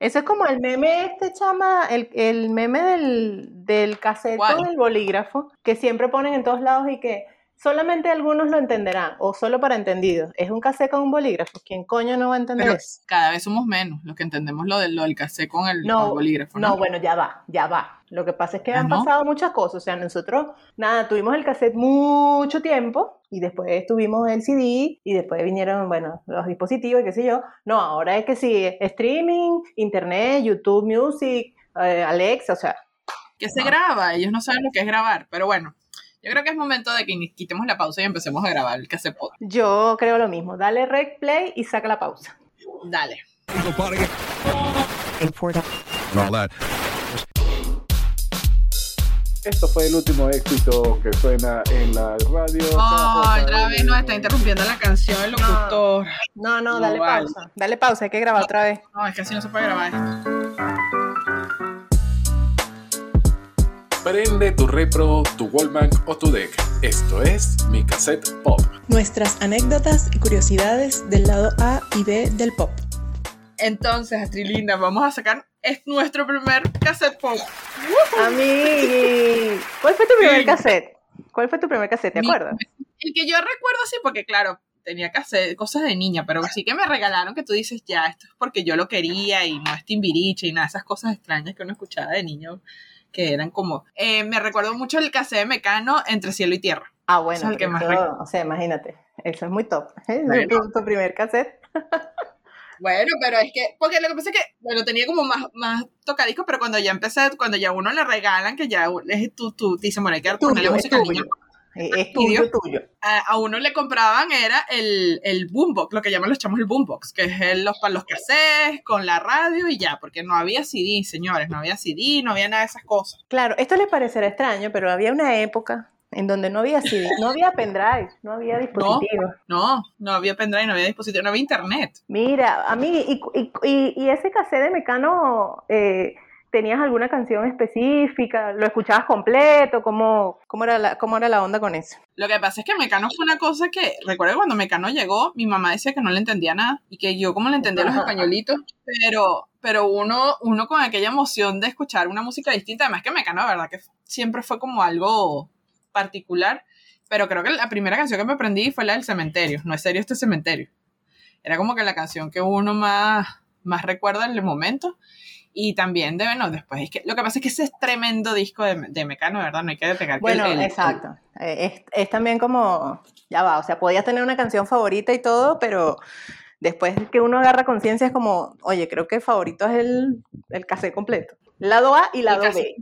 Eso es como el meme este, chama, el, el meme del, del ¿Cuál? del bolígrafo, que siempre ponen en todos lados y que solamente algunos lo entenderán, o solo para entendidos. Es un cassette con un bolígrafo. ¿Quién coño no va a entender Pero eso? cada vez somos menos los que entendemos lo del, lo del con el, con el No, bolígrafo. no, ¿no? bueno, ya va, ya va. Lo que pasa es que han ¿no? pasado muchas cosas. O sea, nosotros, nada, tuvimos el cassette mucho tiempo y después tuvimos el CD y después vinieron, bueno, los dispositivos y qué sé yo. No, ahora es que sí, streaming, internet, YouTube Music, eh, Alexa, o sea, que se graba, ellos no saben lo que es grabar, pero bueno, yo creo que es momento de que quitemos la pausa y empecemos a grabar el cassette pod. yo creo lo mismo. Dale rec play y saca la pausa. Dale. Esto fue el último éxito que suena en la radio. Oh, otra vez nos está interrumpiendo la canción el locutor. No, no, No dale pausa. Dale pausa, hay que grabar otra vez. No, es que así no se puede grabar Prende tu repro, tu Wallman o tu deck. Esto es mi cassette pop. Nuestras anécdotas y curiosidades del lado A y B del pop. Entonces, Astrilinda, vamos a sacar es nuestro primer cassette pop. A mí, ¿cuál fue tu primer Sí. cassette? ¿Cuál fue tu primer cassette? ¿Te Mi- acuerdas? El que yo recuerdo sí, porque claro, tenía cassette, cosas de niña, pero sí que me regalaron que tú dices, ya, esto es porque yo lo quería y no es timbiriche y nada, esas cosas extrañas que uno escuchaba de niño, que eran como... eh, me recuerdo mucho el cassette de Mecano entre cielo y tierra. Ah, bueno, es el que más recuerdo. o sea, imagínate, eso es muy top. ¿eh? Bueno. Tu, tu primer cassette. Bueno, pero es que, porque lo que pasa es que, bueno, tenía como más, más tocadiscos, pero cuando ya empecé, cuando ya uno le regalan, que ya es tú, tú, dicen, bueno, hay que ponerle música al niño. Eh, Es tuyo, tuyo. A, a uno le compraban era el, el boombox, lo que llaman los chamos el boombox, que es el, los, para los cassettes, con la radio y ya, porque no había CD, señores, no había CD, no había nada de esas cosas. Claro, esto les parecerá extraño, pero había una época en donde no había CD, no había pendrive, no había dispositivos. No, no había pendrive, no había dispositivo, no había internet. Mira, a mí, y, y, y- y ese cassette de Mecano, eh, ¿tenías alguna canción específica? ¿Lo escuchabas completo? ¿Cómo, cómo, era la, ¿Cómo era la onda con eso? Lo que pasa es que Mecano fue una cosa que, recuerdo cuando Mecano llegó, mi mamá decía que no le entendía nada y que yo como le entendía los españolitos, pero, pero uno, uno con aquella emoción de escuchar una música distinta, además que Mecano, de verdad que siempre fue como algo particular, pero creo que la primera canción que me aprendí fue la del cementerio, no es serio este cementerio. Era como que la canción que uno más, más recuerda en el momento. Y también de, bueno, después es que lo que pasa es que ese es tremendo disco de, de Mecano, verdad, no hay que que Bueno, el- el- exacto. Eh, Es, es también como, ya va, o sea, podías tener una canción favorita y todo, pero después que uno agarra conciencia es como, oye, creo que el favorito es el, el cassette completo. Lado A y lado B.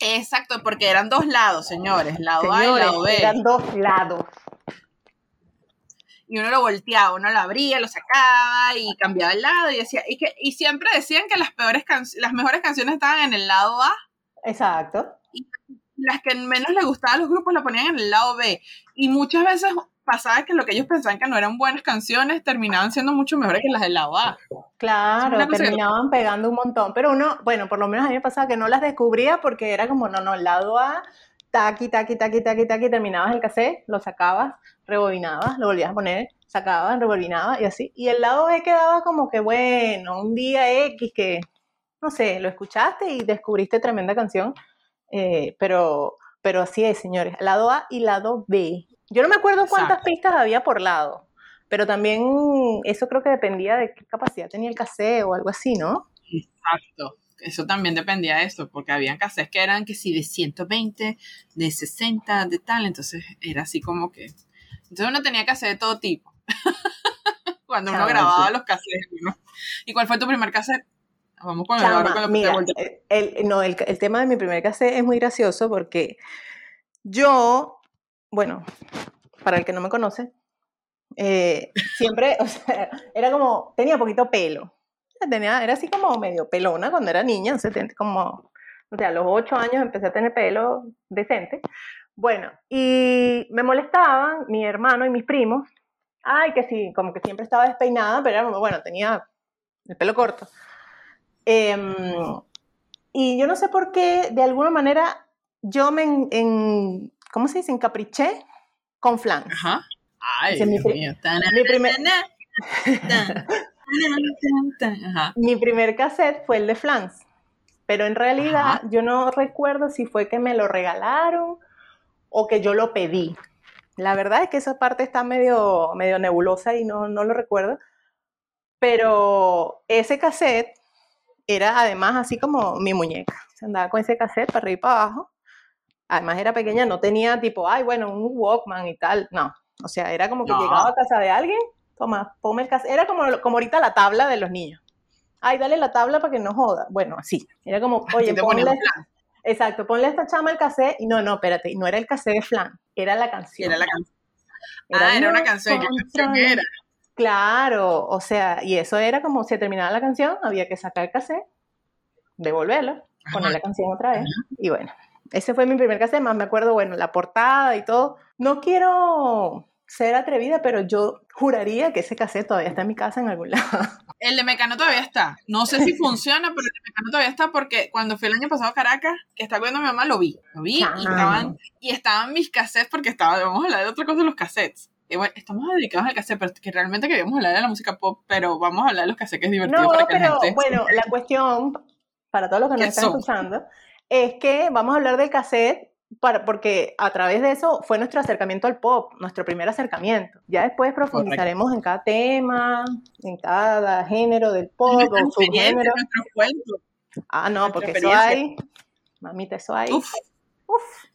Exacto, porque eran dos lados, señores, lado A y lado B. eran dos lados. Y uno lo volteaba, uno lo abría, lo sacaba y cambiaba el lado y decía, y, que, y siempre decían que las peores can- las mejores canciones estaban en el lado A, Exacto. las que menos les gustaban a los grupos lo ponían en el lado B. Y muchas veces pasaba que lo que ellos pensaban que no eran buenas canciones terminaban siendo mucho mejores que las del lado A. Claro, cosa que- terminaban pegando un montón, pero uno, bueno, por lo menos a mí me pasaba que no las descubría porque era como, no, no, el lado A, taqui, taqui, taqui, taqui, taqui, terminabas el cassette, lo sacabas, rebobinabas, lo volvías a poner, sacabas, rebobinabas y así. Y el lado B quedaba como que, bueno, un día X que, no sé, lo escuchaste y descubriste tremenda canción, eh, pero, pero así es, señores, lado A y lado B. Yo no me acuerdo cuántas Exacto. pistas había por lado. Pero también eso creo que dependía de qué capacidad tenía el cassette o algo así, ¿no? Exacto. Eso también dependía de esto, porque habían cassettes que eran que sí de 120, de 60, de tal, entonces era así como que... Entonces uno tenía cassette de todo tipo. Cuando uno grababa los cassettes, ¿no? ¿Y cuál fue tu primer cassette? Vamos con el Chama, ahora con lo que te mira, volteé. el, el- no, el, el tema de mi primer cassette es muy gracioso porque yo, bueno, para el que no me conoce, eh, siempre, o sea, era como, tenía poquito pelo. Tenía, era así como medio pelona cuando era niña, como, o sea, a los ocho años empecé a tener pelo decente. Bueno, y me molestaban mi hermano y mis primos. Ay, que sí, como que siempre estaba despeinada, pero era bueno, tenía el pelo corto. Em, y yo no sé por qué, de alguna manera, yo me, en, en- ¿cómo se dice? Encapriché con flan. Ajá. Ay, mi mío. Mi primer- Ajá. Mi primer cassette fue el de Flans, pero en realidad Ajá. yo no recuerdo si fue que me lo regalaron o que yo lo pedí. La verdad es que esa parte está medio, medio nebulosa y no, no lo recuerdo. Pero ese cassette era además así como mi muñeca. Se andaba con ese cassette para arriba y para abajo. Además era pequeña, no tenía tipo, ay, bueno, un Walkman y tal. No. O sea, era como que No. llegaba a casa de alguien, toma, ponme el cassette. Era como, como ahorita la tabla de los niños. Ay, dale la tabla para que no joda. Bueno, así. Era como, oye, ponle. Exacto, ponle a esta chama el cassette. Y no, no, espérate, no era el cassette de flan, era la canción. Era la canción. Ah, era una canción. ¿Qué canción era? Claro, o sea, y eso era como si terminaba la canción, había que sacar el cassette, devolverlo, poner la canción otra vez, y bueno, ese fue mi primer cassette, más me acuerdo, bueno, la portada y todo. No quiero ser atrevida, pero yo juraría que ese cassette todavía está en mi casa en algún lado. El de Mecano todavía está. No sé si funciona, pero el de Mecano todavía está porque cuando fui el año pasado a Caracas, que estaba viendo mi mamá, lo vi. Lo vi y estaban, y estaban mis cassettes porque estaba, vamos a hablar de otra cosa de los cassettes. Y bueno, estamos dedicados al cassette, pero que realmente queríamos hablar de la música pop, pero vamos a hablar de los cassettes que es divertido No, para que la pero gente... bueno, la cuestión, para todos los que nos ¿Qué están son? escuchando, es que vamos a hablar del cassette para, porque a través de eso fue nuestro acercamiento al pop, nuestro primer acercamiento. Ya después profundizaremos en cada tema, en cada género del pop o subgénero. Ah, no, porque eso hay, mamita, eso hay. Uf.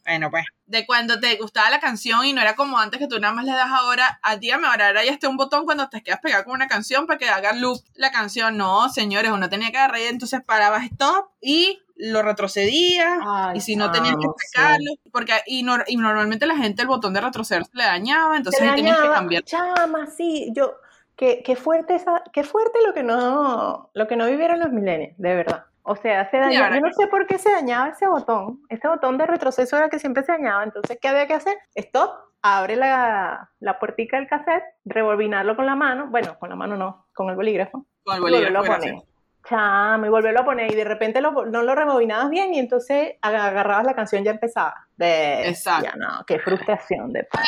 Bueno, pues. De cuando te gustaba la canción y no era como antes que tú nada más le das ahora, a dígame ahora, ahora ya está un botón cuando te quedas pegado con una canción para que haga loop la canción. No, señores, uno tenía que agarrar y entonces parabas stop y lo retrocedías. Ay, y si no tenías que sí. sacarlo, porque y, nor- y normalmente la gente el botón de retroceder se le dañaba, entonces ahí tenías que cambiar. Chama, sí, yo, qué, qué fuerte esa, qué fuerte lo que no, lo que no vivieron los millennials, de verdad. O sea, se dañaba, yo no sé por qué se dañaba ese botón, ese botón de retroceso era el que siempre se dañaba, entonces, ¿qué había que hacer? Stop, abre la, la puertica del cassette, rebobinarlo con la mano, bueno, con la mano no, con el bolígrafo, Con el y volverlo bolígrafo, a poner. gracias. Chama, y volverlo a poner, y de repente lo- no lo rebobinabas bien, y entonces agarrabas la canción ya empezaba. Bestia, Exacto. no, qué frustración de Pero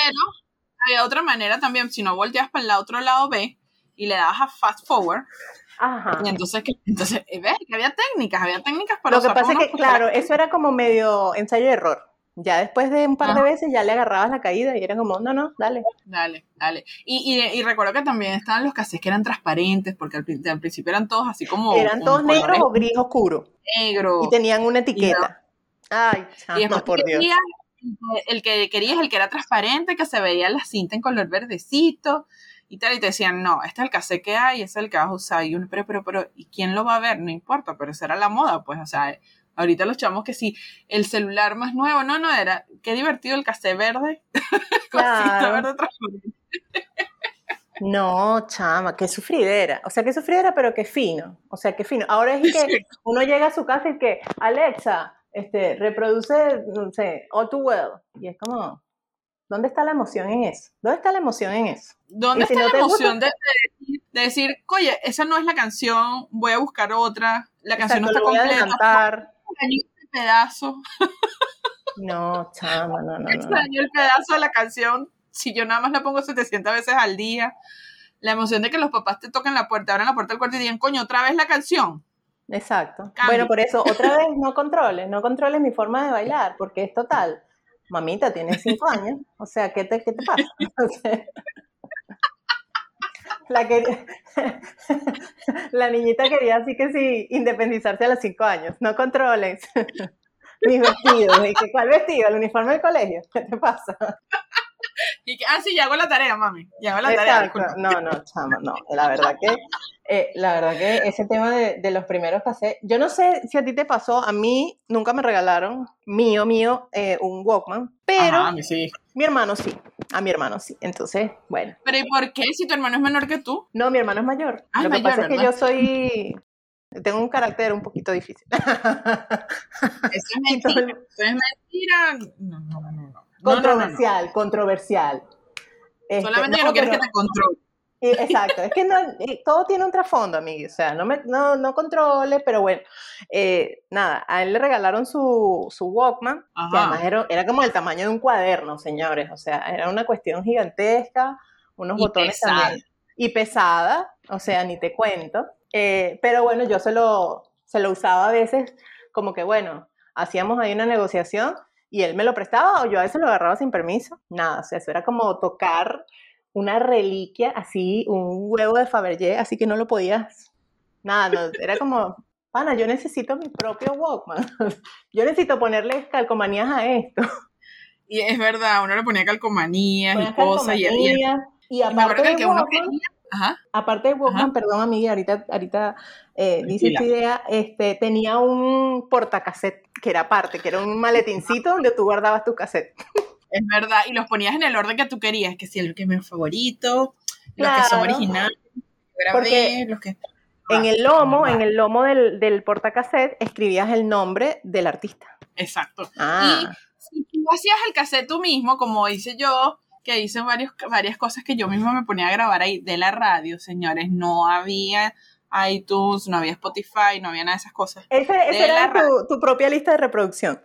había otra manera también, si no volteas para el otro lado B y le dabas a fast forward, Ajá. y entonces, que- entonces ves que había técnicas, había técnicas para Lo que pasa es que, claro, eso era como medio ensayo de error. Ya después de un par de veces ya le agarrabas la caída y era como, no, no, dale. Dale, dale. Y, y, y recuerdo que también estaban los cassettes que eran transparentes, porque al, al principio eran todos así como. Eran todos negros o gris oscuro. negros. Y tenían una etiqueta. Ay, Y chama, después por Dios. el que querías, el que era transparente, que se veía la cinta en color verdecito y tal, y te decían, no, este es el cassette que hay, ese es el que vas a usar. Y uno, pero, pero, pero, ¿y quién lo va a ver? No importa, pero esa era la moda, pues, o sea, ahorita los chamos que sí, el celular más nuevo, no, no, era, qué divertido el cassette verde, Claro. verde. No, chama, qué sufridera. O sea, qué sufridera, pero qué fino. O sea, qué fino. Ahora es que uno llega a su casa y que, Alexa, este, reproduce, no sé, All Too Well. Y es como, ¿dónde está la emoción en eso? ¿Dónde está la emoción en eso? ¿Dónde si está no la gusta- emoción de, de decir, de decir, oye, esa no es la canción, voy a buscar otra, la canción Exacto, no está a completa, extraño este pedazo, No, chama, no, no, no, no. extraño el pedazo de la canción, si yo nada más la pongo 700 veces al día, la emoción de que los papás te toquen la puerta, abran la puerta del cuarto y digan, coño, otra vez la canción. Exacto. Cambio. Bueno, por eso, otra vez, no controles, no controles mi forma de bailar, porque es total. Mamita, tienes cinco años, o sea, ¿qué te, qué te pasa? O sea, la, niñita quería así que sí, independizarse a los cinco años. No controles mis vestidos. ¿Y que, cuál vestido? ¿El uniforme del colegio? ¿Qué te pasa? Y que, ah, sí, ya hago la tarea, mami, ya hago la tarea. Disculpa. No, no, chama, no. La verdad que, eh, la verdad que ese tema de, de los primeros cassettes, yo no sé si a ti te pasó, a mí nunca me regalaron, mío, mío, eh, un Walkman, pero Ajá, mi sí. mi hermano sí, a mi hermano sí. Entonces, bueno, Pero ¿y por qué si tu hermano es menor que tú? no, mi hermano es mayor. Ah, Lo que mayor, pasa es que yo soy, tengo un carácter un poquito difícil. Eso es mentira. Eso es mentira. No, no, no, no. No. No, controversial, controversial. Este, Solamente que no quieres que te controle. Exacto, es que no, todo tiene un trasfondo, amigo. O sea, no, me, no, no controle, pero bueno, eh, nada, a él le regalaron su, su Walkman, que Ajá. además era, era como el tamaño de un cuaderno, señores. O sea, era una cuestión gigantesca, unos Y botones pesado. también. y pesada, o sea, ni te cuento. Eh, pero bueno, yo se lo, se lo usaba a veces como que, bueno, hacíamos ahí una negociación y él me lo prestaba o yo a veces lo agarraba sin permiso. Nada, o sea, eso era como tocar una reliquia, así, un huevo de Fabergé, así que no lo podías, nada, no, era como, pana, yo necesito mi propio Walkman, yo necesito ponerle calcomanías a esto. Y es verdad, uno le ponía calcomanías y cosas y, había... y aparte de que uno quería, Ajá. Aparte de Walkman, perdón amiga, ahorita, ahorita eh, dice esta idea, este, tenía un portacassette que era aparte, que era un maletincito donde tú guardabas tu cassette. Es verdad, y los ponías en el orden que tú querías, que si el que es mi favorito, los que son originales, Porque los que... En el lomo, en el lomo del, del portacassette, escribías el nombre del artista. Exacto. Ah. Y si tú hacías el cassette tú mismo, como hice yo, que hice varios, varias cosas que yo misma me ponía a grabar ahí de la radio, señores, no había iTunes, no había Spotify, no había nada de esas cosas. Esa era tu, tu, propia lista de reproducción.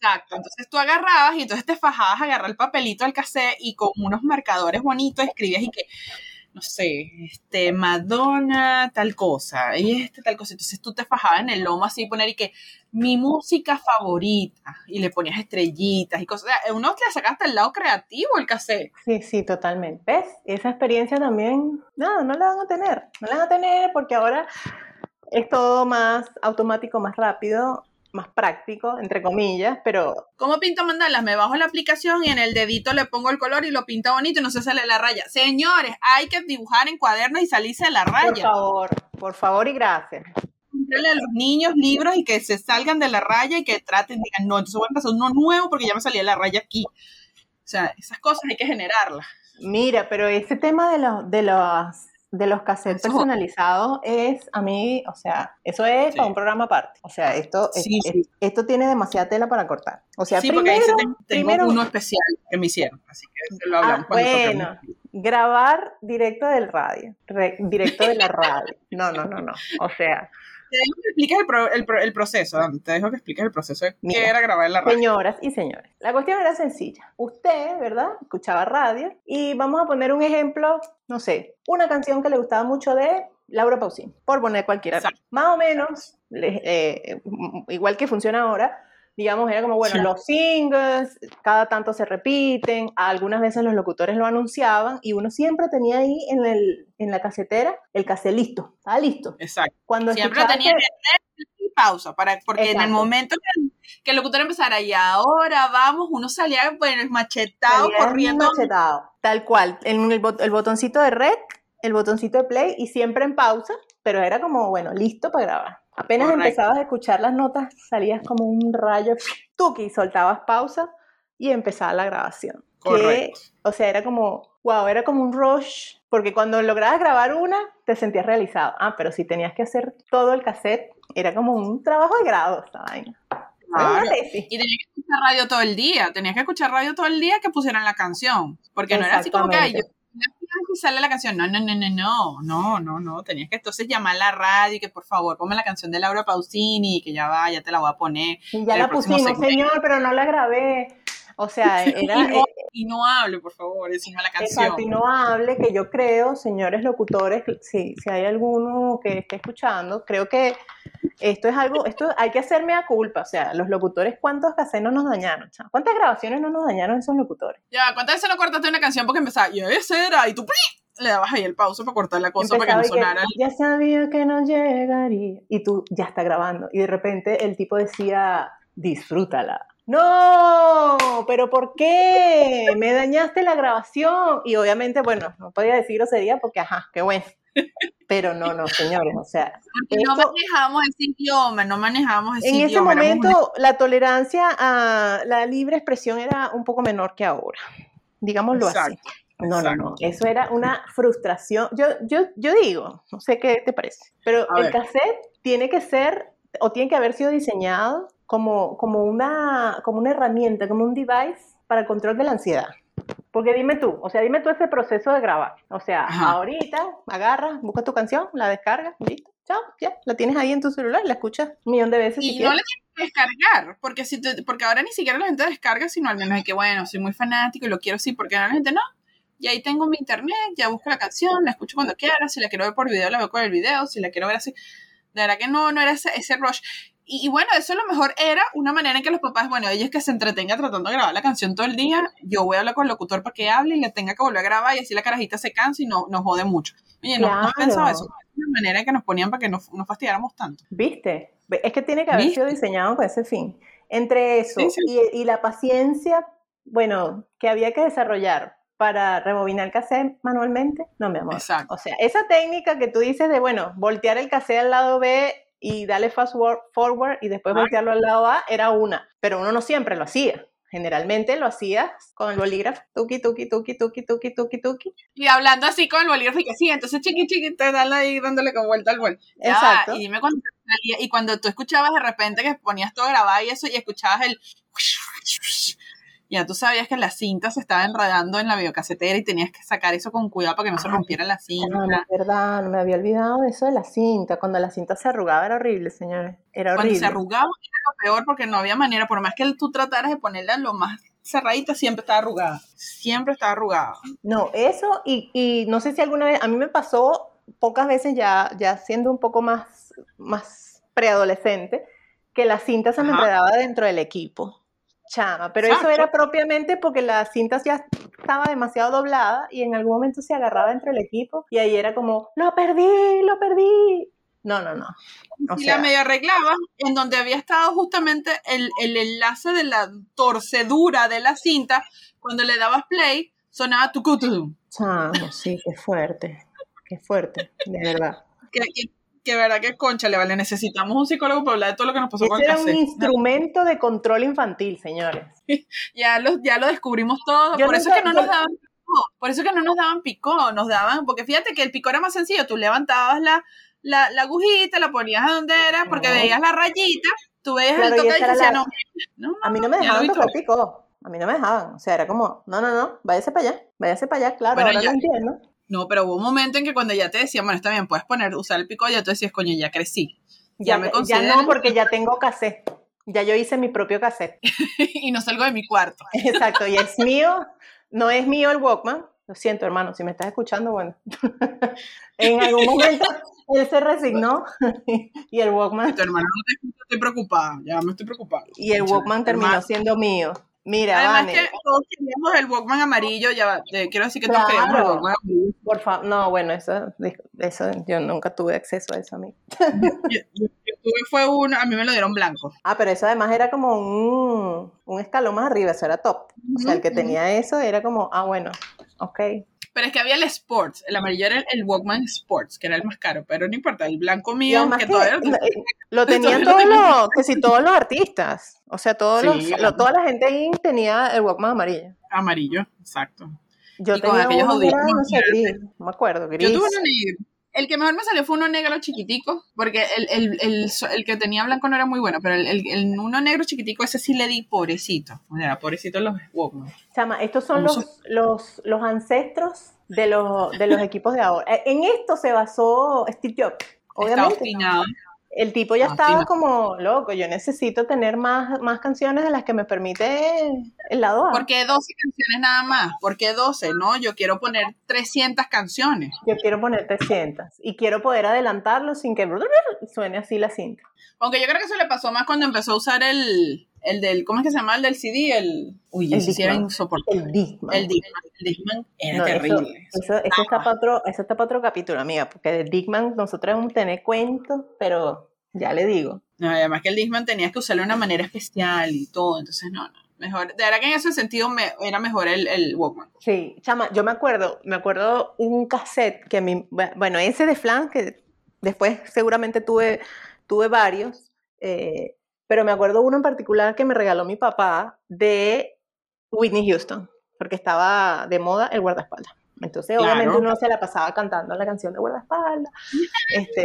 Exacto, entonces tú agarrabas y entonces te fajabas a agarrar el papelito al cassette y con unos marcadores bonitos escribías y que, no sé, este, Madonna, tal cosa, y este, tal cosa. Entonces tú te fajabas en el lomo así y poner y que mi música favorita y le ponías estrellitas y cosas. Uno te sacaste el lado creativo el cassette. Sí, sí, totalmente. ¿Ves? Esa experiencia también, no, no la van a tener. No la van a tener porque ahora es todo más automático, más rápido más práctico, entre comillas, pero... ¿Cómo pinto mandalas? Me bajo la aplicación y en el dedito le pongo el color y lo pinta bonito y no se sale la raya. Señores, hay que dibujar en cuadernos y salirse de la raya. Por favor, por favor y gracias. Comprarle a los niños libros y que se salgan de la raya y que traten, digan, no, entonces voy a empezar uno nuevo porque ya me salía la raya aquí. O sea, esas cosas hay que generarlas. Mira, pero ese tema de, los de los de los cassettes personalizados es, a mí, o sea, eso es para un programa aparte. O sea, esto, esto tiene demasiada tela para cortar. O sea, sí, primero, porque tengo, primero, uno especial que me hicieron, así que lo hablamos ah, Bueno, grabar directo del radio, directo de la radio. No, no, no, no. O sea, te dejo que expliques el, proceso, te dejo que expliques el proceso de qué era grabar en la radio. Señoras y señores, la cuestión era sencilla. Usted, ¿verdad? Escuchaba radio y vamos a poner un ejemplo, no sé, una canción que le gustaba mucho de Laura Pausini, por poner cualquiera. Más o menos, eh, igual que funciona ahora, digamos, era como, bueno, los singles, cada tanto se repiten, algunas veces los locutores lo anunciaban y uno siempre tenía ahí en, el, en la casetera el cassette listo, estaba listo. Exacto. Cuando siempre tenía y pausa, para, porque en el momento que el, locutor empezara y ahora vamos, uno salía bueno, machetado, corriendo. Machetado, tal cual, en el, el botoncito de rec, el botoncito de play y siempre en pausa, pero era como, bueno, listo para grabar. Apenas empezabas a escuchar las notas, salías como un rayo, tuki, soltabas pausa y empezaba la grabación. Correcto. o sea, era como, wow, era como un rush, porque cuando lograbas grabar una, te sentías realizado. Ah, pero si tenías que hacer todo el cassette, era como un trabajo de grado esta vaina. Y tenías que escuchar radio todo el día, tenías que escuchar radio todo el día que pusieran la canción, porque no era así como que yo y sale la canción. No, no, no, no, no, no, no, no. Tenías que entonces llamar a la radio y que por favor ponme la canción de Laura Pausini y que ya va, ya te la voy a poner. ya la pusimos, señor, pero no la grabé. O sea, era... y, no, hable, por favor, encima la canción. Exacto, y no hable, que yo creo, señores locutores, si, si hay alguno que esté escuchando, creo que esto es algo, esto hay que hacerme a culpa, o sea, los locutores, ¿cuántos casenos nos dañaron? ¿Cuántas grabaciones no nos dañaron esos locutores? Ya, ¿cuántas veces no cortaste una canción porque empezaba, y ese era, y tú le dabas ahí el pausa para cortar la cosa para que no sonara. ya sabía que no llegaría, y tú ya está grabando, y de repente el tipo decía, disfrútala. No, pero ¿por qué? Me dañaste la grabación. Y obviamente, bueno, no podía decir grosería porque, ajá, qué bueno. Pero no, no, señores, o sea. no manejamos ese idioma, no manejamos ese en idioma. En ese momento, la tolerancia a la libre expresión era un poco menor que ahora, digámoslo así. No, no, no, eso era una frustración. Yo, yo, yo digo, no sé qué te parece, pero el cassette tiene que ser o tiene que haber sido diseñado como, como, una, como una herramienta, como un device para el control de la ansiedad. Porque dime tú, o sea, dime tú ese proceso de grabar. O sea, ahorita agarras, buscas tu canción, la descargas, listo, chao, ya, la tienes ahí en tu celular, la escuchas un millón de veces. Y no la tienes que descargar, porque, si porque ahora ni siquiera la gente descarga, sino al menos de que, bueno, soy muy fanático y lo quiero sí, porque la gente no. y ahí tengo mi internet, ya busco la canción, la escucho cuando quiera, si la quiero ver por video, la veo con el video, si la quiero ver así. De verdad que no, no era ese, ese rush. Y, y bueno, eso a lo mejor era una manera en que los papás, bueno, ellos que se entretengan tratando de grabar la canción todo el día, yo voy a hablar con el locutor para que hable y le tenga que volver a grabar y así la carajita se cansa y no nos jode mucho. Oye, no, pensaba eso. Una manera que nos ponían para que no, no fastidiáramos tanto. ¿Viste? Es que tiene que haber ¿Viste? sido diseñado con ese fin. Entre eso Sí, sí. Y, y la paciencia, bueno, que había que desarrollar para rebobinar el cassette manualmente, no, mi amor. Exacto. O sea, esa técnica que tú dices de, bueno, voltear el cassette al lado B y darle fast forward y después voltearlo al lado A era una, pero uno no siempre lo hacía. Generalmente lo hacías con el bolígrafo, tuki, tuki, tuki, tuki, tuki, tuki, tuki. Y hablando así con el bolígrafo y que sí, entonces chiqui chiqui te dan ahí dándole con vuelta al bol. Ya, Exacto. Y dime cuando salía- y cuando tú escuchabas de repente que ponías todo grabado y eso y escuchabas el ya tú sabías que la cinta se estaba enredando en la videocasetera y tenías que sacar eso con cuidado para que no se rompiera la cinta. No, no, es verdad, no me había olvidado de eso de la cinta. Cuando la cinta se arrugaba era horrible, señores. Era Cuando horrible. se arrugaba era lo peor porque no había manera, por más que tú trataras de ponerla lo más cerradita, siempre estaba arrugada. Siempre estaba arrugada. No, eso y, y no sé si alguna vez, a mí me pasó pocas veces ya, ya siendo un poco más, más preadolescente, que la cinta se me enredaba dentro del equipo. Chama, pero eso era propiamente porque la cinta ya estaba demasiado doblada y en algún momento se agarraba dentro del equipo y ahí era como, lo perdí, lo perdí. No, no, no. O y sea, la medio arreglaba en donde había estado justamente el, el enlace de la torcedura de la cinta. Cuando le dabas play, sonaba tu chamo, sí, qué fuerte, qué fuerte, de verdad. que, que, que verdad que concha le vale. Necesitamos un psicólogo para hablar de todo lo que nos pasó con Ese el era un instrumento de control infantil, señores. Ya lo, ya lo descubrimos todo. Yo por eso es que no yo- nos daban picó. Por eso es que no nos daban picó. Nos daban, porque fíjate que el picó era más sencillo. Tú levantabas la, la, la agujita, la ponías a donde era, porque veías la rayita, tú veías Claro, el y toque y era decías, la- no, no, no, A mí no me dejaban tocar picó. A mí no me dejaban. O sea, era como, no, no, no, váyase para allá, váyase para allá, claro, Bueno, ahora ya- lo entiendo. No, pero hubo un momento en que cuando ya te decían, bueno, está bien, puedes poner, usar el picó, ya tú decías, coño, ya crecí. Ya, Ya, me ya consideran no, porque ya tengo cassette. Ya yo hice mi propio cassette. y no salgo de mi cuarto. Exacto, y es mío, no es mío el Walkman. Lo siento, hermano, si me estás escuchando, bueno. en algún momento él se resignó y el Walkman, Tu hermano no te estoy preocupada, ya me estoy preocupada. y el Walkman terminó siendo mío. Mira, Además Vane, que todos queríamos el Walkman amarillo, ya te- quiero decir que todos Claro. queríamos el Walkman amarillo. por favor, no, bueno, eso, eso, yo nunca tuve acceso a eso a mí. Yo, yo- yo tuve fue uno, a mí me lo dieron blanco. Ah, pero eso además era como un, un escalón más arriba, eso era top. O sea, el que tenía eso era como, ah, bueno, ok. Pero es que había el Sports, el amarillo era el, el Walkman Sports, que era el más caro, pero no importa, el blanco mío, que que todavía no, eh, lo tenían lo todos los, que si todos los artistas, o sea, todos Sí, los, lo- toda la gente ahí tenía el Walkman amarillo. amarillo, exacto. Yo Y con tenía aquellos uno que era, audífonos no sé, gris, no me acuerdo, gris. Yo tuve uno negro. El que mejor me salió fue uno negro chiquitico, porque el, el, el, el que tenía blanco no era muy bueno, pero el, uno negro chiquitico, ese sí le di pobrecito. O sea, pobrecito los Walkman. Chama, estos son ¿Cómo los, los, los ancestros de los, de los equipos de ahora. Eh, En esto se basó Steve Jobs, Está obviamente. obstinado. El tipo ya Ah, estaba como loco, yo necesito tener más, más canciones de las que me permite el lado A. ¿Por qué 12 canciones nada más? ¿Por qué 12? No, yo quiero poner 300 canciones. Yo quiero poner 300 y quiero poder adelantarlo sin que suene así la cinta. Aunque yo creo que eso le pasó más cuando empezó a usar el, el del, ¿cómo es que se llama? El del CD, el... Uy, El sí era insoportable. El Discman. El Discman. El Discman era No, eso- terrible. Eso, eso está para otro, eso está para otro capítulo, amiga, porque de Dickman nosotros vamos a tener cuentos, pero ya le digo. No, además que el Discman tenías que usarlo de una manera especial y todo, entonces no, no. Mejor, de verdad que en ese sentido me, era mejor el, el Walkman. Sí, chama, yo me acuerdo, me acuerdo un cassette que mi, bueno, ese de Flan, que después seguramente tuve, tuve varios, eh, pero me acuerdo uno en particular que me regaló mi papá de Whitney Houston, porque estaba de moda el guardaespaldas. Entonces, Claro. obviamente uno se la pasaba cantando la canción de guardaespaldas. Este,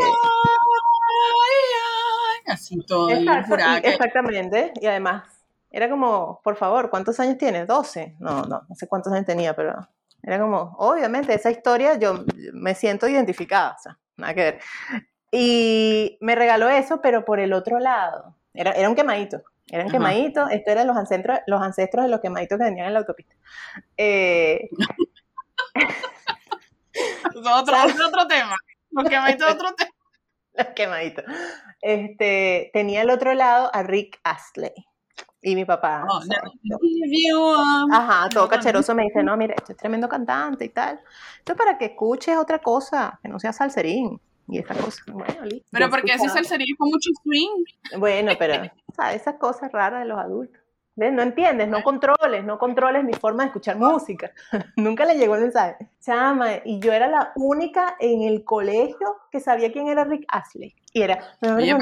Así todo. exacto, y- exactamente, y además era como, por favor, ¿cuántos años tienes? 12. No, no, no sé cuántos años tenía, pero era como, obviamente, esa historia yo me siento identificada, o sea, nada que ver. Y me regaló eso, pero por el otro lado, era, era un quemadito, era un Ajá. quemadito, esto eran los ancestros, los ancestros de los quemaditos que venían en la autopista. Eh, otro, otro tema. Los quemaditos otro tema. Los quemaditos. Este, tenía al otro lado a Rick Astley. Y mi papá. Oh, no. Up. Ajá, todo cacheroso me dice, no, mira, este es tremendo cantante y tal. Esto es para que escuches otra cosa, que no sea salserín y esa cosa. Bueno, listo. Pero porque ese salserín con mucho swing. Bueno, pero, ¿sabes? Esas cosas raras de los adultos. ¿Ves? No entiendes, no controles, no controles mi forma de escuchar música. Nunca le llegó el mensaje. Chama, y yo era la única en el colegio que sabía quién era Rick Astley. Y era, Oye,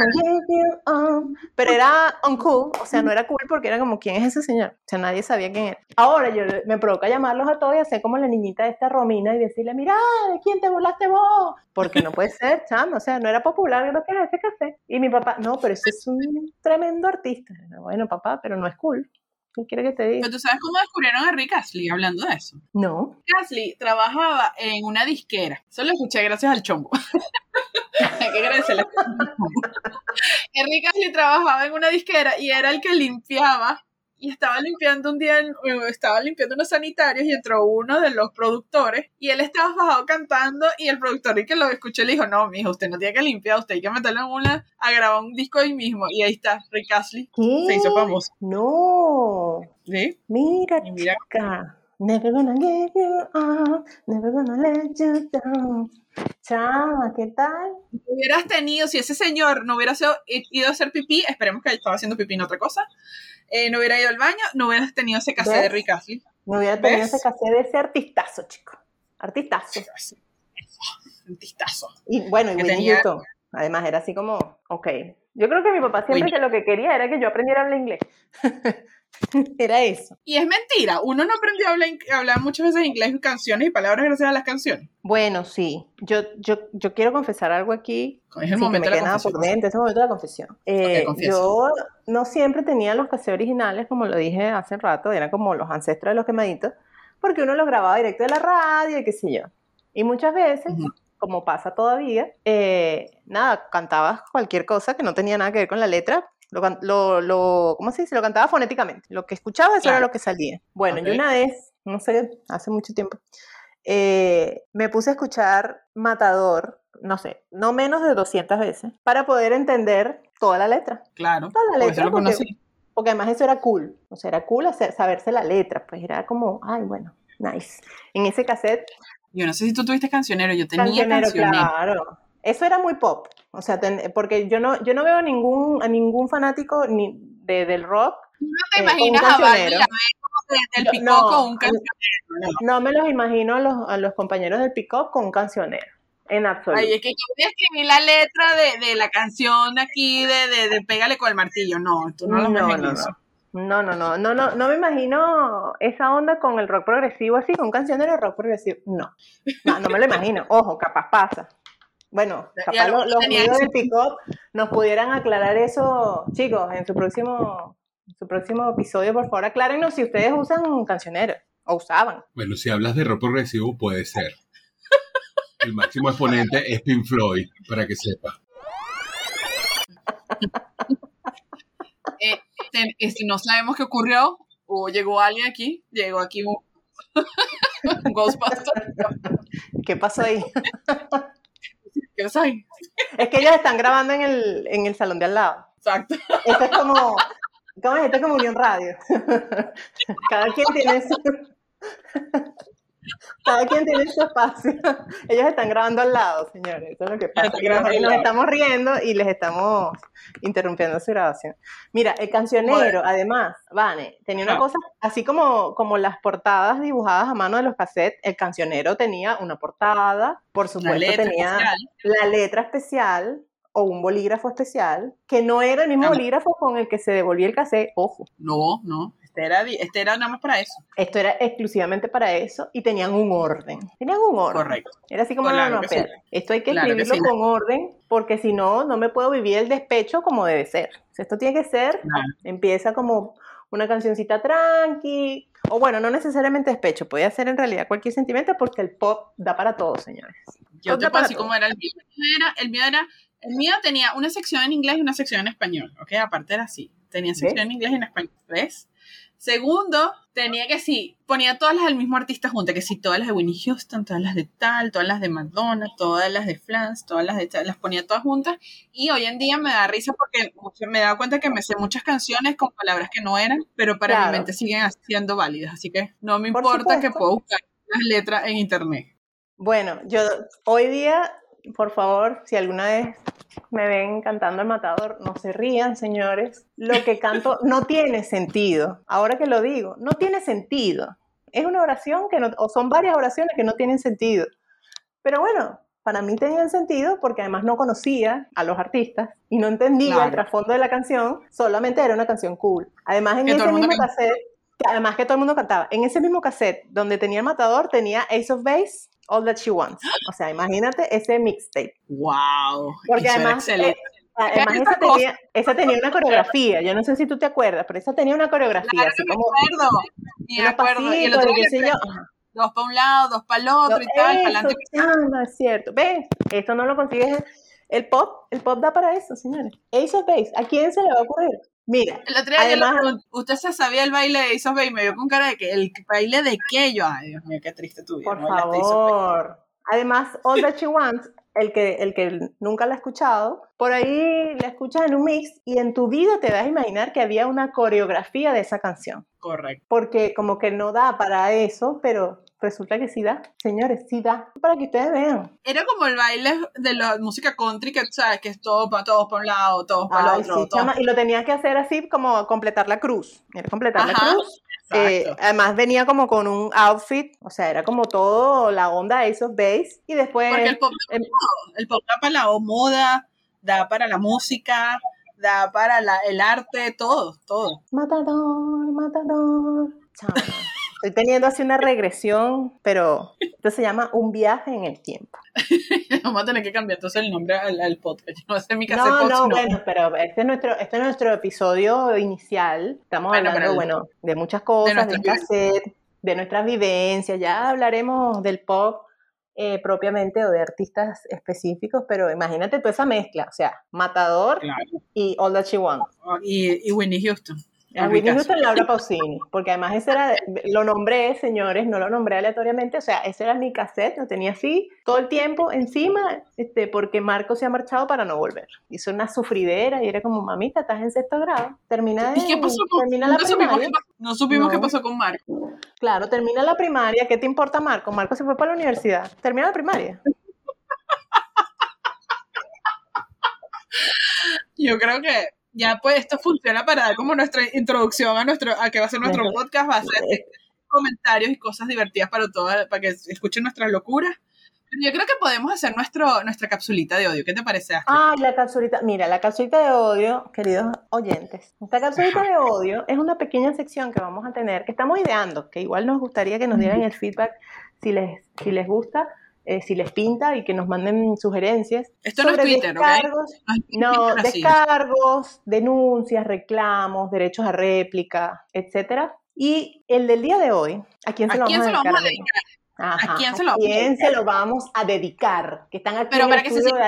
pero era uncool, o sea, no era cool porque era como, ¿quién es ese señor? O sea, nadie sabía quién era. Ahora yo me provoca llamarlos a todos y hacer como la niñita de esta Romina y decirle, mira, ¿de quién te burlaste vos? Porque no puede ser, chama, o sea, no era popular gracias a ese café. Y mi papá, no, pero ese es un tremendo artista. Bueno, papá, pero no es cool. ¿Qué quiere que te diga? Pero tú sabes cómo descubrieron a Rick Astley hablando de eso. No. Astley trabajaba en una disquera. Eso lo escuché gracias al chombo. Hay que agradecerle. Rick Astley trabajaba en una disquera y era el que limpiaba. Y estaba limpiando un día, eh, estaba limpiando unos sanitarios y entró uno de los productores y él estaba bajado cantando y el productor y que lo escuchó le dijo, no, mijo, usted no tiene que limpiar, usted hay que meterle en una, a grabar un disco ahí mismo. Y ahí está, Rick Astley, ¿Qué? se hizo famoso. No. ¿Sí? Mira, Y mira, chica. Never gonna give you up, never gonna let you down. Chama, ¿qué tal? hubieras tenido, si ese señor no hubiera sido- ido a hacer pipí, esperemos que estaba haciendo pipí en otra cosa, eh, no hubiera ido al baño, no hubieras tenido ese cassette de. Rick Astley. No hubiera tenido ¿Ves? ese cassette de ese artistazo, chico. Artistazo. Un tistazo. Y bueno, y Whitney tenía- Houston. Además, era así como, ok. Yo creo que mi papá siempre que lo que quería era que yo aprendiera a hablar inglés. era eso. Y es mentira, uno no aprendió a hablar, a hablar muchas veces inglés, canciones y palabras gracias a las canciones. Bueno, sí. Yo, yo, yo quiero confesar algo aquí. Es el momento me de la nada por confesión. dentro, es el momento de la confesión. Eh, confiesa. yo no siempre tenía los cassettes originales, como lo dije hace rato, eran como los ancestros de los quemaditos, porque uno los grababa directo de la radio y qué sé yo. Y muchas veces, Ujú. como pasa todavía, eh, nada, cantabas cualquier cosa que no tenía nada que ver con la letra. Lo, lo, lo- ¿cómo se dice? Lo cantaba fonéticamente. Lo que escuchaba, eso era lo que salía. Bueno, Ok. yo una vez, no sé, hace mucho tiempo, eh, me puse a escuchar Matador, no sé, no menos de 200 veces, para poder entender toda la letra. Claro, Toda la eso letra, lo porque, conocí. porque además eso era cool. O sea, era cool hacer, saberse la letra, pues era como, ay, bueno, nice. En ese cassette, Yo no sé si tú tuviste cancionero, yo tenía cancionero, cancionero. claro. Eso era muy pop. O sea, ten- porque yo no, yo no veo ningún, a ningún fanático ni de, del rock. No te eh, imaginas a Barbie de- del No, picó no, con un cancionero. no. No me los imagino a los, a los compañeros del pick-up con un cancionero. En absoluto. Ay, es que yo voy a escribir la letra de, de la canción aquí de, de, de Pégale con el martillo. No, tú no lo No, no, eso. No, no, no, no, no, no me imagino esa onda con el rock progresivo así, con un cancionero de rock progresivo. No, no, no me lo imagino. Ojo, capaz pasa. Bueno, capaz los tenía amigos del pick-up nos pudieran aclarar eso, chicos, en su próximo, en su próximo episodio, por favor, aclárenos si ustedes usan cancionero o usaban. Bueno, si hablas de rock progresivo, puede ser. El máximo exponente es Pink Floyd, para que sepa. Eh, ten- eh, si no sabemos qué ocurrió, o llegó alguien aquí, llegó aquí un, un Ghostbuster. ¿Qué pasó ahí? Es que ellos están grabando en el, en el salón de al lado. Exacto. Esto es como, ¿cómo es? Esto es como Unión Radio. Cada quien tiene su, cada quien tiene su espacio. Ellos están grabando al lado, señores. Eso es lo que pasa. Nos, nos estamos riendo y les estamos interrumpiendo su grabación. Mira, el cancionero, además, Vane, tenía una Ajá. cosa, así como, como las portadas dibujadas a mano de los cassettes, el cancionero tenía una portada, por supuesto letra tenía especial. la letra especial o un bolígrafo especial, que no era el mismo Ah. bolígrafo con el que se devolvía el cassette, ojo. No, no. Este era, este era nada más para eso. Esto era exclusivamente para eso y tenían un orden. Tenían un orden. Correcto. Era así como, Claro no, no, que sí. Esto hay que Claro que escribirlo sí. con orden porque si no, no me puedo vivir el despecho como debe ser. O sea, esto tiene que ser, Claro. empieza como una cancioncita tranqui, o bueno, no necesariamente despecho, puede ser en realidad cualquier sentimiento porque el pop da para todo, señores. Yo Otra te puedo decir cómo era el mío. Era, el mío era, el mío tenía una sección en inglés y una sección en español, ¿ok? Aparte era así. Tenía sección en inglés y en español, ¿ves? Segundo, tenía que sí, ponía todas las del mismo artista juntas, que sí, todas las de Winnie Houston, todas las de tal, todas las de Madonna, todas las de Flans, todas las de tal, las ponía todas juntas. Y hoy en día me da risa porque me he dado cuenta que me sé muchas canciones con palabras que no eran, pero para Claro. mi mente siguen siendo válidas. Así que no me Por importa que puedo buscar las letras en internet. Bueno, yo hoy día, por favor, si alguna vez me ven cantando el matador, no se rían, señores. Lo que canto no tiene sentido. Ahora que lo digo, no tiene sentido. Es una oración que no, o son varias oraciones que no tienen sentido. Pero bueno, para mí tenían sentido porque además no conocía a los artistas y no entendía Claro. el trasfondo de la canción, solamente era una canción cool. Además, en ese mismo cassette, además que todo el mundo cantaba, en ese mismo cassette donde tenía el matador, tenía Ace of Base, All That She Wants. O sea, imagínate ese mixtape. ¡Wow! Porque Eso además, excelente. eh, además esa esa, tenía, esa tenía una coreografía. Yo no sé si tú te acuerdas, pero esa tenía una coreografía, Claro así me como acuerdo. Me acuerdo. Y el pasitos, otro y qué que sé yo. Ajá. dos para un lado, dos para el otro y tal, para adelante. Eso, chama, es cierto. ¿Ves? Esto no lo consigues. El pop, el pop da para eso, señores. Ace of Base, ¿a quién se le va a ocurrir? Mira, El otro día Además- ¿usted se sabía el baile de Ace of Base? Me vio con cara de que, ¿el baile de qué? Yo, ay, Dios mío, qué triste tu vida. por no favor. Además, All That She Wants, el que, el que nunca la ha escuchado, por ahí la escuchas en un mix y en tu vida te vas a imaginar que había una coreografía de esa canción. Correcto. porque como que no da para eso, pero resulta que sí da. Señores, sí da. Para que ustedes vean. Era como el baile de la música country, que sabes, que es todo para todos para un lado, todos para el otro. sí, Y lo tenía que hacer así como completar la cruz. Era completar la cruz. Eh, además venía como con un outfit, o sea, era como todo la onda Ace of Base. Y después... Porque el pop, da em- el pop da para la moda, da para la música, da para la- el arte, todo, todo. Matador, matador. Chama. Estoy teniendo así una regresión, pero esto se llama un viaje en el tiempo. Vamos a tener que cambiar entonces el nombre al, al podcast. No sé mi casa No, no, bueno, pero este es nuestro, este es nuestro episodio inicial. Estamos Bueno, hablando, bueno, de muchas cosas, de, nuestras cassette, de nuestras vivencias. Ya hablaremos del pop eh, propiamente o de artistas específicos, pero imagínate toda esa mezcla, o sea, Matador Claro. y All That She Wants. Y, y Whitney Houston. A caso. Houston, Laura Pausini, porque además ese era, lo nombré, señores, no lo nombré aleatoriamente, o sea, ese era mi cassette, lo tenía así todo el tiempo encima, este, porque Marco se ha marchado para no volver. Hizo una sufridera y era como, mamita, estás en sexto grado, termina, ¿Y qué de- pasó con termina la supimos qué No supimos No. qué pasó con Marco. Claro, termina la primaria, ¿qué te importa Marco? Marco se fue para la universidad, termina la primaria. Yo creo que ya pues esto funciona para dar como nuestra introducción a nuestro a que va a ser nuestro podcast, va a ser comentarios y cosas divertidas para todas, para que escuchen nuestras locuras. Yo creo que podemos hacer nuestro, nuestra capsulita de odio. ¿Qué te parece, Astrid? Ay, la capsulita, mira, la capsulita de odio, queridos oyentes. Esta capsulita de odio es una pequeña sección que vamos a tener, que estamos ideando, que igual nos gustaría que nos dieran el feedback si les, si les gusta, eh, si les pinta y que nos manden sugerencias. Esto no es sobre Twitter, ¿ok? descargos, No, descargos, denuncias, reclamos, derechos a réplica, etcétera. Y el del día de hoy, ¿a quién se ¿A lo vamos a dedicar? a quién se lo vamos a quién se lo vamos a dedicar? Que están aquí Pero en para el que se porque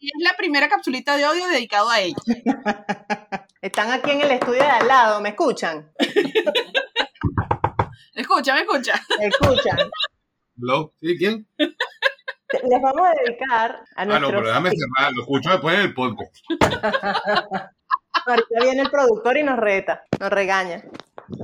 es la primera capsulita de odio dedicado a ella. Están aquí en el estudio de al lado, ¿me escuchan? Escucha, me escucha. ¿Me escuchan? ¿Hello? ¿Sí? ¿Quién? Les vamos a dedicar a Ah, no, pero déjame cerrar. Lo escucho después en el podcast. Ahorita viene el productor y nos reta, nos regaña,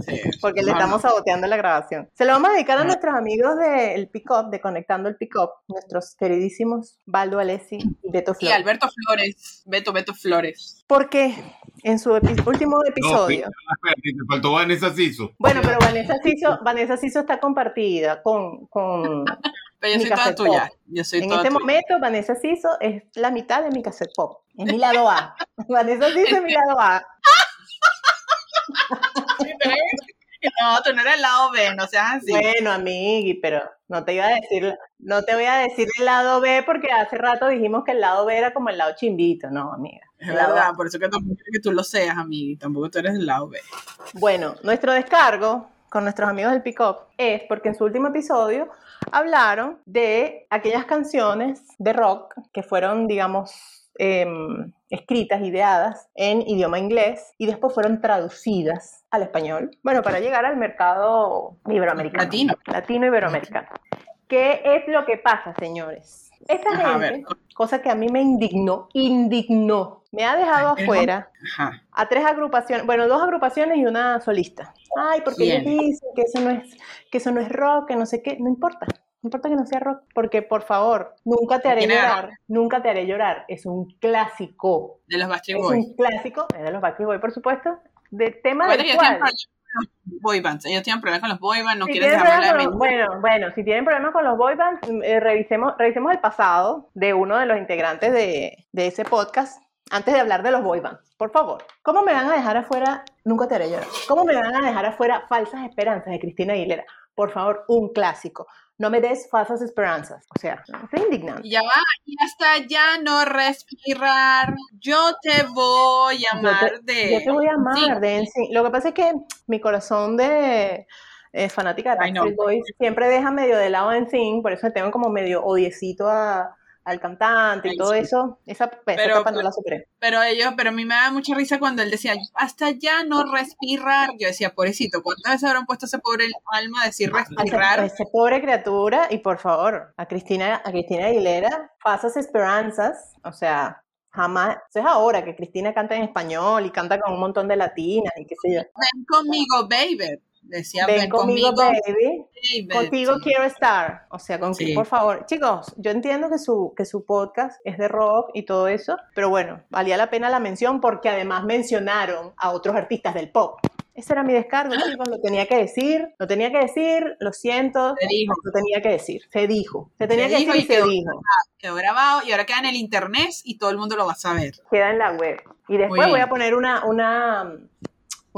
Sí. porque le estamos saboteando la grabación. Se lo vamos a dedicar a nuestros amigos del Pick-Up, de Conectando el Pick-Up, nuestros queridísimos Baldo Alessi y Beto Y Flores. Alberto Flores, Beto, Beto Flores. Porque en su epi- último episodio... No, te faltó Vanessa Siso. Bueno, pero Vanessa Siso, Vanessa Siso está compartida con, con Pero yo Mi soy toda tuya. pop. Yo soy en toda este tuya. momento Vanessa Siso es la mitad de mi cassette pop. Es mi lado A. Vanessa Siso es mi lado A. No, tú no eres el lado B, no seas así. Bueno, amigui, pero no te iba a decir, no te voy a decir el lado B porque hace rato dijimos que el lado B era como el lado chimbito, no, amiga. Es El verdad, por eso que tampoco quiero que tú lo seas, amigo. Tampoco tú eres del lado B. Bueno, nuestro descargo con nuestros amigos del Pick Up es porque en su último episodio hablaron de aquellas canciones de rock que fueron, digamos, em, escritas, ideadas en idioma inglés y después fueron traducidas al español, bueno, para llegar al mercado iberoamericano. Latino. Latino iberoamericano. ¿Qué es lo que pasa, señores? Esta Ajá, gente, cosa que a mí me indignó, indignó, me ha dejado Ay, afuera Ajá. a tres agrupaciones, bueno, dos agrupaciones y una solista. Ay, porque ellos dicen que eso no es, que eso no es rock, que no sé qué, no importa. No importa que no sea rock, porque por favor, nunca te haré llorar, nunca te haré llorar. Es un clásico, De los Backstreet es Boys. un clásico, es de los Backstreet Boys, por supuesto, de tema Bueno, del cual. tienen problemas con los boy bands. Ellos tienen problemas con los boy bands, no Si quieren con los- bueno, bueno, si tienen problemas con los boy bands, mm, eh, revisemos, revisemos el pasado de uno de los integrantes de, de ese podcast antes de hablar de los boy bands. Por favor, ¿cómo me van a dejar afuera? Nunca te haré llorar. ¿Cómo me van a dejar afuera falsas esperanzas de Cristina Aguilera? Por favor, un clásico. No me des falsas esperanzas. O sea, es indignante. Ya va, y hasta ya no respirar. Yo te voy a Yo amar te, de. yo te voy a amar Sí. de NSYNC. Lo que pasa es que mi corazón de eh, fanática de. Backstreet Boys siempre deja medio de lado NSYNC, por eso tengo como medio odiecito a- al cantante y todo sí. eso. Esa, esa Pero- etapa no la superé. Pero ellos, pero a mí me da mucha risa cuando él decía, hasta ya no respirar. Yo decía, pobrecito, ¿cuántas veces habrán puesto a ese pobre alma a decir esa, a respirar? esa pobre criatura y por favor, a Cristina, a Cristina Aguilera, falsas esperanzas, o sea, jamás, eso es ahora que Cristina canta en español y canta con un montón de latinas y qué sé yo. Ven conmigo, baby. Decía, Ven, conmigo, baby. baby. Contigo Sí. quiero estar. O sea, con Sí. por favor, chicos, yo entiendo que su, que su podcast es de rock y todo eso, pero bueno, valía la pena la mención porque además mencionaron a otros artistas del pop. Ese era mi descargo, chicos, lo tenía que decir, lo tenía que decir, lo siento, Se dijo, lo tenía que decir, se dijo, se tenía Se que dijo decir y se dijo, quedó grabado y ahora queda en el internet y todo el mundo lo va a saber. queda en la web. Y después voy a poner una, una,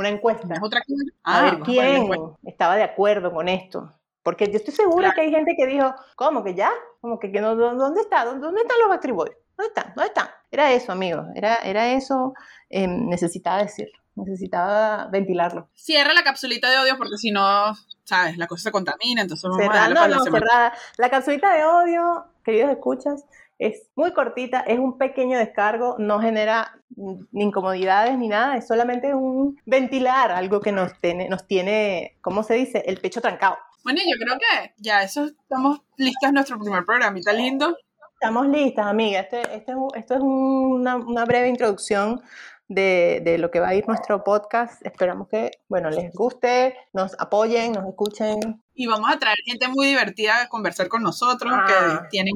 una encuesta. ¿Es otra a Ah, ver quién estaba de acuerdo con esto. Porque yo estoy segura Claro. que hay gente que dijo, ¿cómo que ya? Como que, que no, ¿dó- ¿dónde está? ¿Dónde, están los Backstreet Boys? ¿Dónde están? ¿Dónde están? Era eso, amigos. Era, era eso. eh, necesitaba decirlo. Necesitaba ventilarlo. Cierra la capsulita de odio porque si no, sabes, la cosa se contamina, entonces vamos Cerrada, no, no, cerrada. La capsulita de odio, queridos escuchas, es muy cortita, es un pequeño descargo, no genera ni incomodidades ni nada, es solamente un ventilar, algo que nos tiene, nos tiene, ¿cómo se dice? El pecho trancado. Bueno, yo creo que ya eso estamos listas nuestro primer programita lindo. Estamos listas, amiga. Este, este esto es una, una breve introducción de, de lo que va a ir nuestro podcast. Esperamos que, bueno, les guste, nos apoyen, nos escuchen. Y vamos a traer gente muy divertida a conversar con nosotros, Ah. que tienen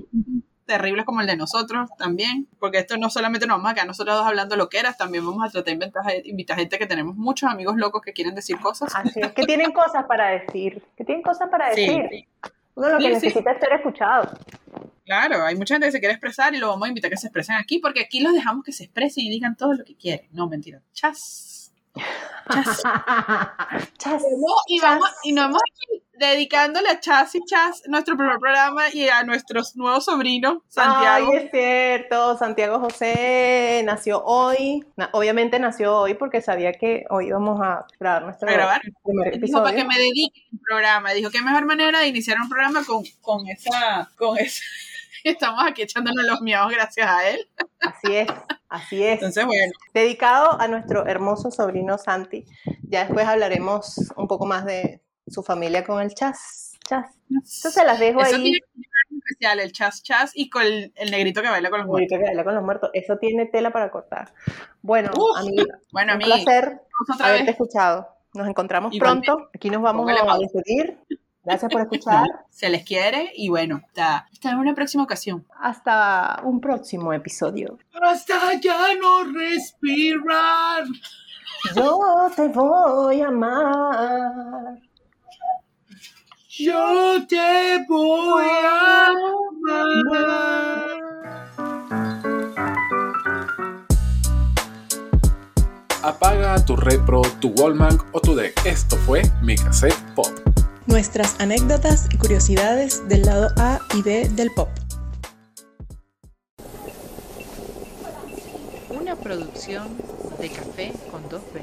terribles como el de nosotros también, porque esto no solamente nos vamos a quedar nosotros dos hablando lo que eras, también vamos a tratar de inventar, invitar gente que tenemos muchos amigos locos que quieren decir cosas. Así es, que tienen cosas para decir, que tienen cosas para Sí, decir. Uno lo que sí. necesita es ser escuchado. Claro, hay mucha gente que se quiere expresar y lo vamos a invitar a que se expresen aquí, porque aquí los dejamos que se expresen y digan todo lo que quieren. No, mentira. Chas. Chas. Chas, No, y, chas. vamos, y nos vamos aquí dedicándole a Chas y Chas nuestro primer programa y a nuestros nuevos sobrinos, Santiago. Ay, es cierto, Santiago José nació hoy. Obviamente nació hoy porque sabía que hoy íbamos a grabar nuestro A grabar. primer dijo para que me dedique un programa. Dijo qué mejor manera de iniciar un programa con, con esa, con esa. Estamos aquí echándonos los miados gracias a él. Así es, así es. Entonces, bueno, Dedicado a nuestro hermoso sobrino Santi. Ya después hablaremos un poco más de su familia con el chas. Chas. Entonces las dejo eso ahí. tiene especial, el chas chas y con el, el negrito que baila con los muertos. Ahorita que baila con los muertos. Eso tiene tela para cortar. Bueno, Uf. amiga, Bueno, un a mí, placer haberte vez. escuchado. Nos encontramos pronto. Aquí nos vamos a despedir. Gracias por escuchar. Se les quiere y bueno, hasta, hasta en una próxima ocasión. Hasta un próximo episodio. Hasta ya no respirar. Yo te voy a amar. Yo te voy a amar. Apaga tu repro, tu Wallman o tu deck. Esto fue mi cassette pop. Nuestras anécdotas y curiosidades del lado A y B del pop. Una producción de café con dos B.